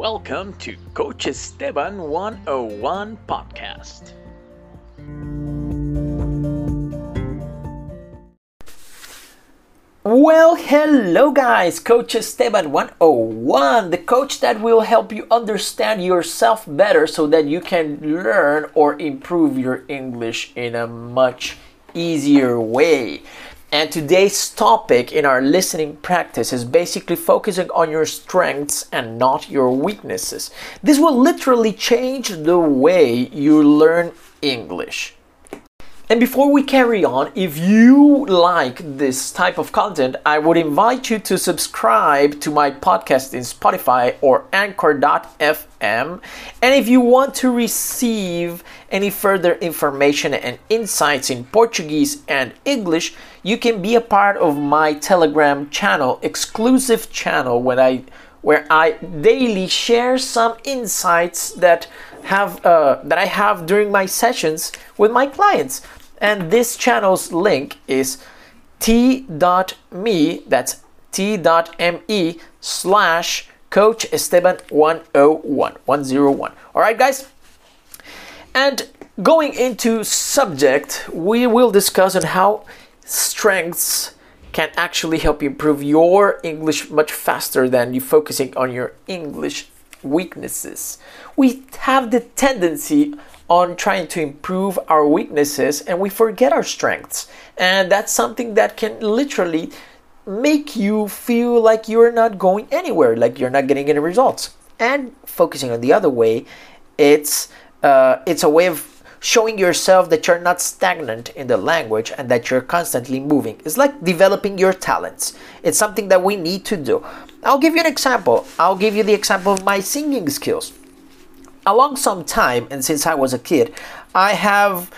Welcome to Coach Esteban 101 podcast. Well, hello guys, Coach Esteban 101, the coach that will help you understand yourself better so that you can learn or improve your English in a much easier way. And today's topic in our listening practice is basically focusing on your strengths and not your weaknesses. This will literally change the way you learn English. And before we carry on, if you like this type of content, I would invite you to subscribe to my podcast in Spotify or Anchor.fm. And if you want to receive any further information and insights in Portuguese and English, you can be a part of my Telegram channel, exclusive channel, when I where I daily share some insights that have uh, that I have during my sessions with my clients. And this channel's link is t.me, that's t.me slash coach Esteban 101, 101. All right, guys? And going into subject, we will discuss on how strengths can actually help you improve your English much faster than you focusing on your English weaknesses. We have the tendency on trying to improve our weaknesses and we forget our strengths. And that's something that can literally make you feel like you're not going anywhere, like you're not getting any results. And focusing on the other way, it's uh, it's a way of showing yourself that you're not stagnant in the language and that you're constantly moving. It's like developing your talents. It's something that we need to do. I'll give you an example. I'll give you the example of my singing skills along some time and since I was a kid, I have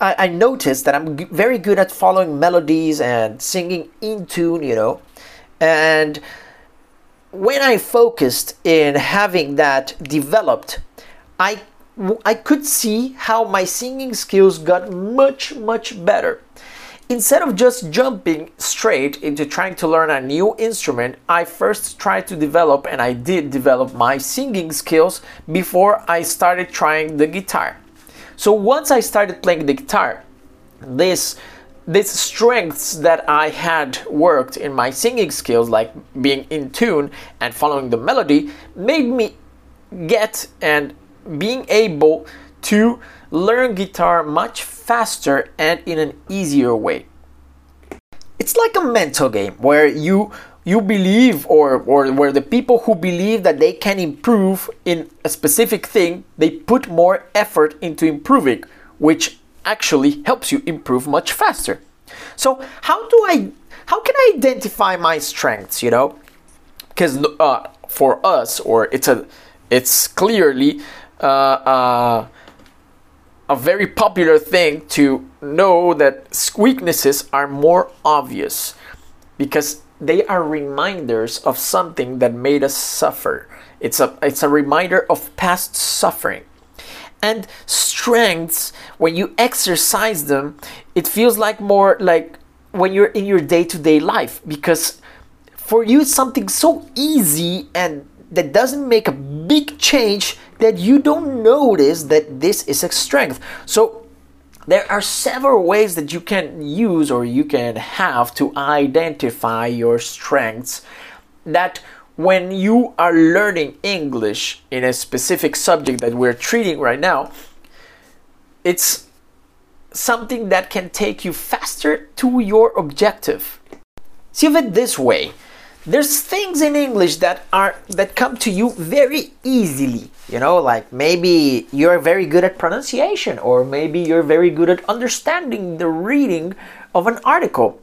I, I noticed that I'm g- very good at following melodies and singing in tune, you know, and when I focused in having that developed, I I could see how my singing skills got much much better. Instead of just jumping straight into trying to learn a new instrument, I first tried to develop and I did develop my singing skills before I started trying the guitar. So once I started playing the guitar, this these strengths that I had worked in my singing skills, like being in tune and following the melody, made me get and being able to learn guitar much faster and in an easier way. It's like a mental game where you you believe or or where the people who believe that they can improve in a specific thing, they put more effort into improving, which actually helps you improve much faster. So, how do I how can I identify my strengths, you know? Because uh, for us or it's a it's clearly uh, uh, a very popular thing to know that weaknesses are more obvious because they are reminders of something that made us suffer. It's a it's a reminder of past suffering. And strengths, when you exercise them, it feels like more like when you're in your day-to-day life because for you it's something so easy and that doesn't make a big change that you don't notice that this is a strength. So there are several ways that you can use or you can have to identify your strengths that when you are learning English in a specific subject that we're treating right now, it's something that can take you faster to your objective. See of it this way there's things in English that are that come to you very easily. You know, like maybe you're very good at pronunciation, or maybe you're very good at understanding the reading of an article.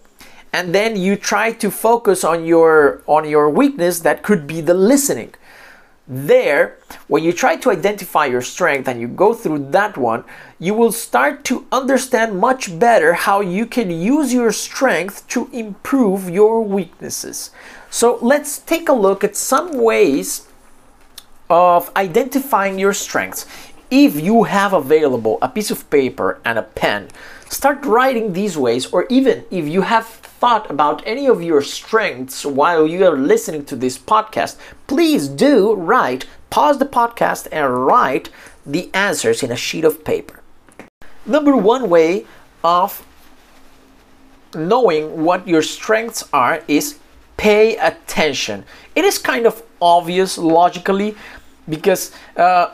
And then you try to focus on your on your weakness that could be the listening. There, when you try to identify your strength and you go through that one, you will start to understand much better how you can use your strength to improve your weaknesses. So let's take a look at some ways of identifying your strengths. If you have available a piece of paper and a pen, start writing these ways, or even if you have thought about any of your strengths while you are listening to this podcast, please do write, pause the podcast, and write the answers in a sheet of paper. Number one way of knowing what your strengths are is pay attention. It is kind of obvious logically because uh,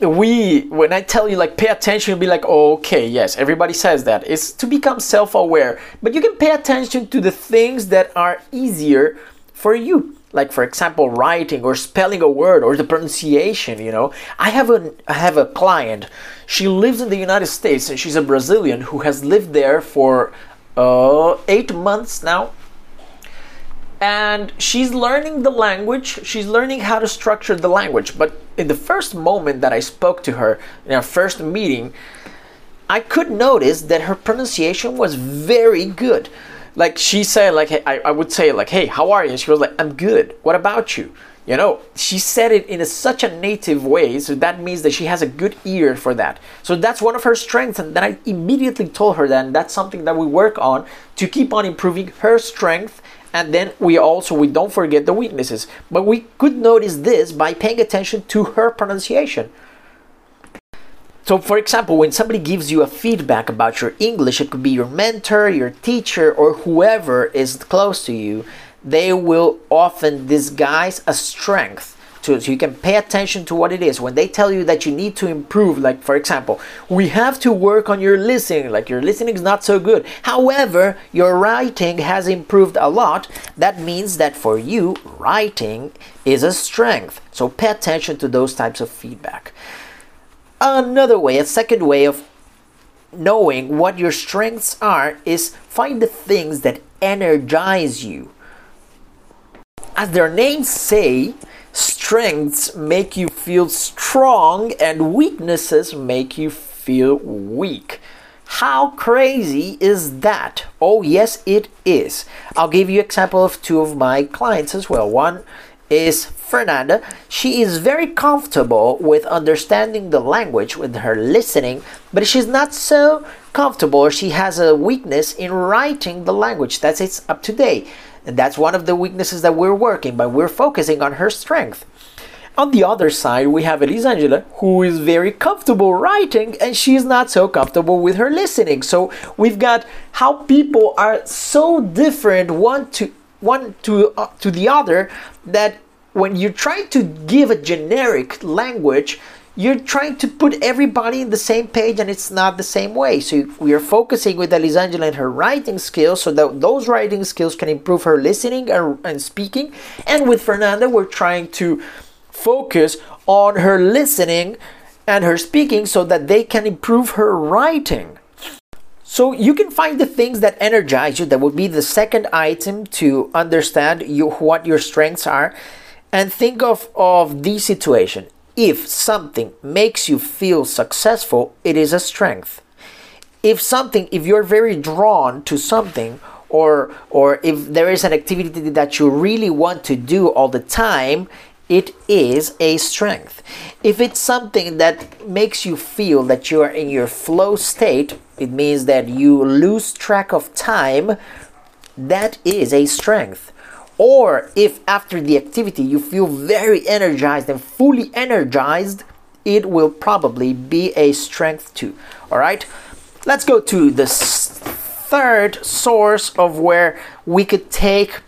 we when i tell you like pay attention you'll be like oh, okay yes everybody says that. It's to become self-aware. But you can pay attention to the things that are easier for you. Like for example writing or spelling a word or the pronunciation you know. I have a i have a client. She lives in the united states and she's a brazilian who has lived there for uh, eight months now. And she's learning the language. She's learning how to structure the language. But in the first moment that i spoke to her in our first meeting i could notice that her pronunciation was very good. Like she said like I, I would say like hey how are you and she was like i'm good. What about you? You know she said it in a, such a native way so that means that she has a good ear for that. So that's one of her strengths and then i immediately told her that that's something that we work on to keep on improving her strength and then we also we don't forget the weaknesses. But we could notice this by paying attention to her pronunciation. So for example when somebody gives you a feedback about your english it could be your mentor your teacher or whoever is close to you they will often disguise a strength to, so you can pay attention to what it is. When they tell you that you need to improve like for example we have to work on your listening like your listening is not so good. However your writing has improved a lot. That means that for you writing is a strength. So pay attention to those types of feedback. Another way a second way of knowing what your strengths are is find the things that energize you. As their names say strengths make you feel strong and weaknesses make you feel weak. How crazy is that? Oh, yes, it is. I'll give you example of two of my clients as well. One is Fernanda. She is very comfortable with understanding the language with her listening, but she's not so comfortable. She has a weakness in writing the language. That's it's up to date. And that's one of the weaknesses that we're working, but we're focusing on her strength. On the other side, we have Elisangela, who is very comfortable writing and she's not so comfortable with her listening. So we've got how people are so different one to one to uh, to the other that when you're trying to give a generic language, you're trying to put everybody in the same page and it's not the same way. So we are focusing with Elisangela and her writing skills so that those writing skills can improve her listening and, and speaking. And with Fernanda, we're trying to focus on her listening and her speaking so that they can improve her writing. So you can find the things that energize you. That would be the second item to understand you, what your strengths are. And think of, of the situation if something makes you feel successful, it is a strength. If something, if you're very drawn to something, or or if there is an activity that you really want to do all the time, it is a strength. If it's something that makes you feel that you are in your flow state, it means that you lose track of time, that is a strength or if after the activity you feel very energized and fully energized, it will probably be a strength too. All right, let's go to the third source of where we could take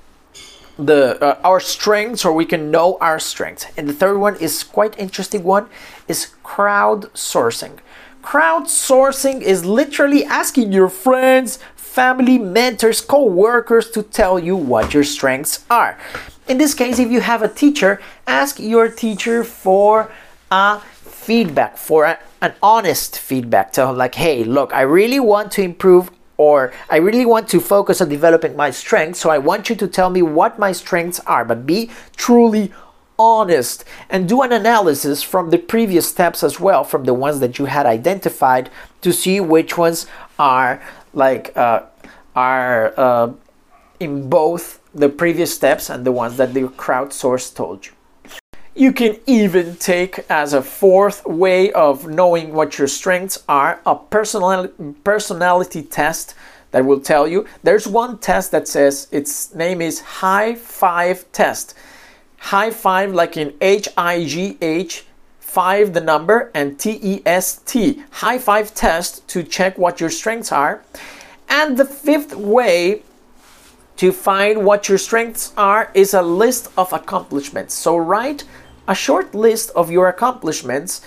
the uh, our strengths or we can know our strengths. And the third one is quite interesting one is crowdsourcing. Crowdsourcing is literally asking your friends family, mentors, co workers to tell you what your strengths are. In this case, if you have a teacher, ask your teacher for a feedback, for a, an honest feedback. Tell them, like, hey, look, I really want to improve or I really want to focus on developing my strengths. So I want you to tell me what my strengths are, but be truly honest and do an analysis from the previous steps as well, from the ones that you had identified to see which ones are like uh, are uh, in both the previous steps and the ones that the crowdsource told you. You can even take as a fourth way of knowing what your strengths are a personal, personality test that will tell you. There's one test that says its name is High Five Test. High Five, like in H I G H, five the number, and T E S T. High Five Test to check what your strengths are. And the fifth way to find what your strengths are is a list of accomplishments. So write a short list of your accomplishments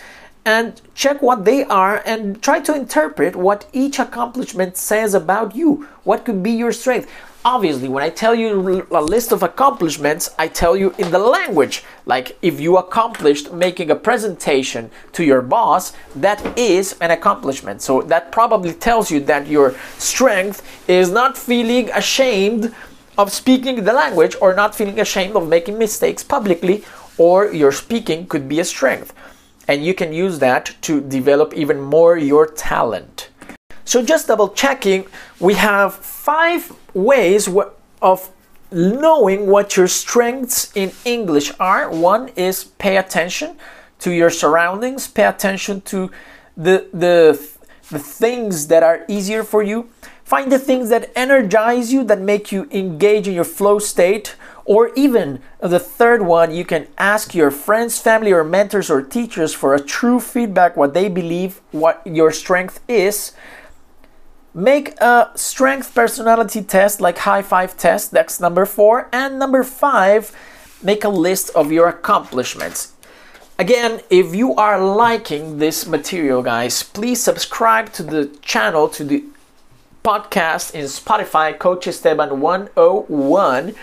and check what they are and try to interpret what each accomplishment says about you. What could be your strength? Obviously, when I tell you a list of accomplishments, I tell you in the language. Like if you accomplished making a presentation to your boss, that is an accomplishment. So that probably tells you that your strength is not feeling ashamed of speaking the language or not feeling ashamed of making mistakes publicly or your speaking could be a strength. And you can use that to develop even more your talent. So, just double checking, we have five ways of knowing what your strengths in English are. One is pay attention to your surroundings, pay attention to the, the, the things that are easier for you. Find the things that energize you, that make you engage in your flow state. Or even the third one, you can ask your friends, family, or mentors or teachers for a true feedback what they believe what your strength is. Make a strength personality test like high five test, that's number four. And number five, make a list of your accomplishments. Again, if you are liking this material, guys, please subscribe to the channel, to the podcast in Spotify, Coach Esteban 101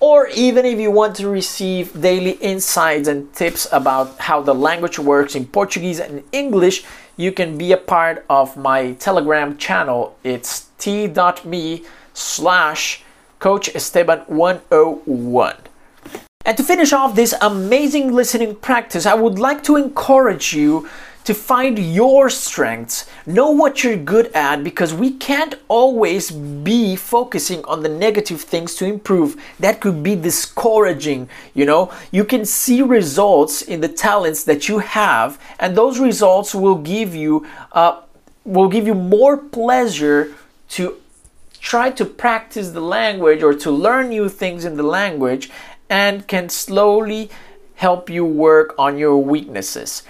or even if you want to receive daily insights and tips about how the language works in Portuguese and English, you can be a part of my Telegram channel. It's t.me slash Coach Esteban 101. And to finish off this amazing listening practice, I would like to encourage you to find your strengths. Know what you're good at because we can't always be focusing on the negative things to improve. That could be discouraging, you know. You can see results in the talents that you have, and those results will give you uh, will give you more pleasure to try to practice the language or to learn new things in the language and can slowly help you work on your weaknesses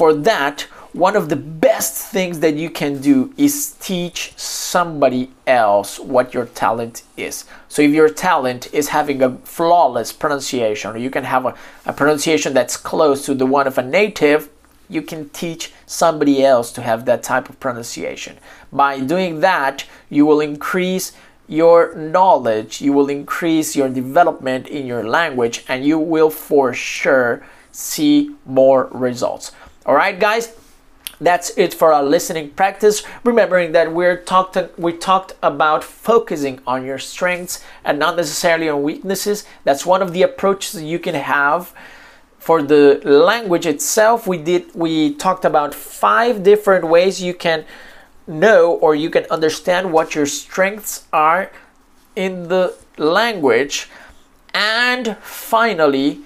for that, one of the best things that you can do is teach somebody else what your talent is. So, if your talent is having a flawless pronunciation, or you can have a, a pronunciation that's close to the one of a native, you can teach somebody else to have that type of pronunciation. By doing that, you will increase your knowledge, you will increase your development in your language, and you will for sure see more results. All right, guys. That's it for our listening practice. Remembering that we're talked we talked about focusing on your strengths and not necessarily on weaknesses. That's one of the approaches you can have for the language itself. We did we talked about five different ways you can know or you can understand what your strengths are in the language. And finally,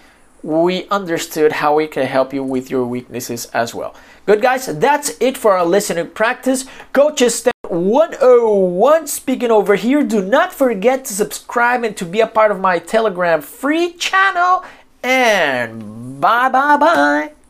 we understood how we can help you with your weaknesses as well. Good, guys, that's it for our listening practice. Coach Esteban 101 speaking over here. Do not forget to subscribe and to be a part of my Telegram free channel. And bye bye bye.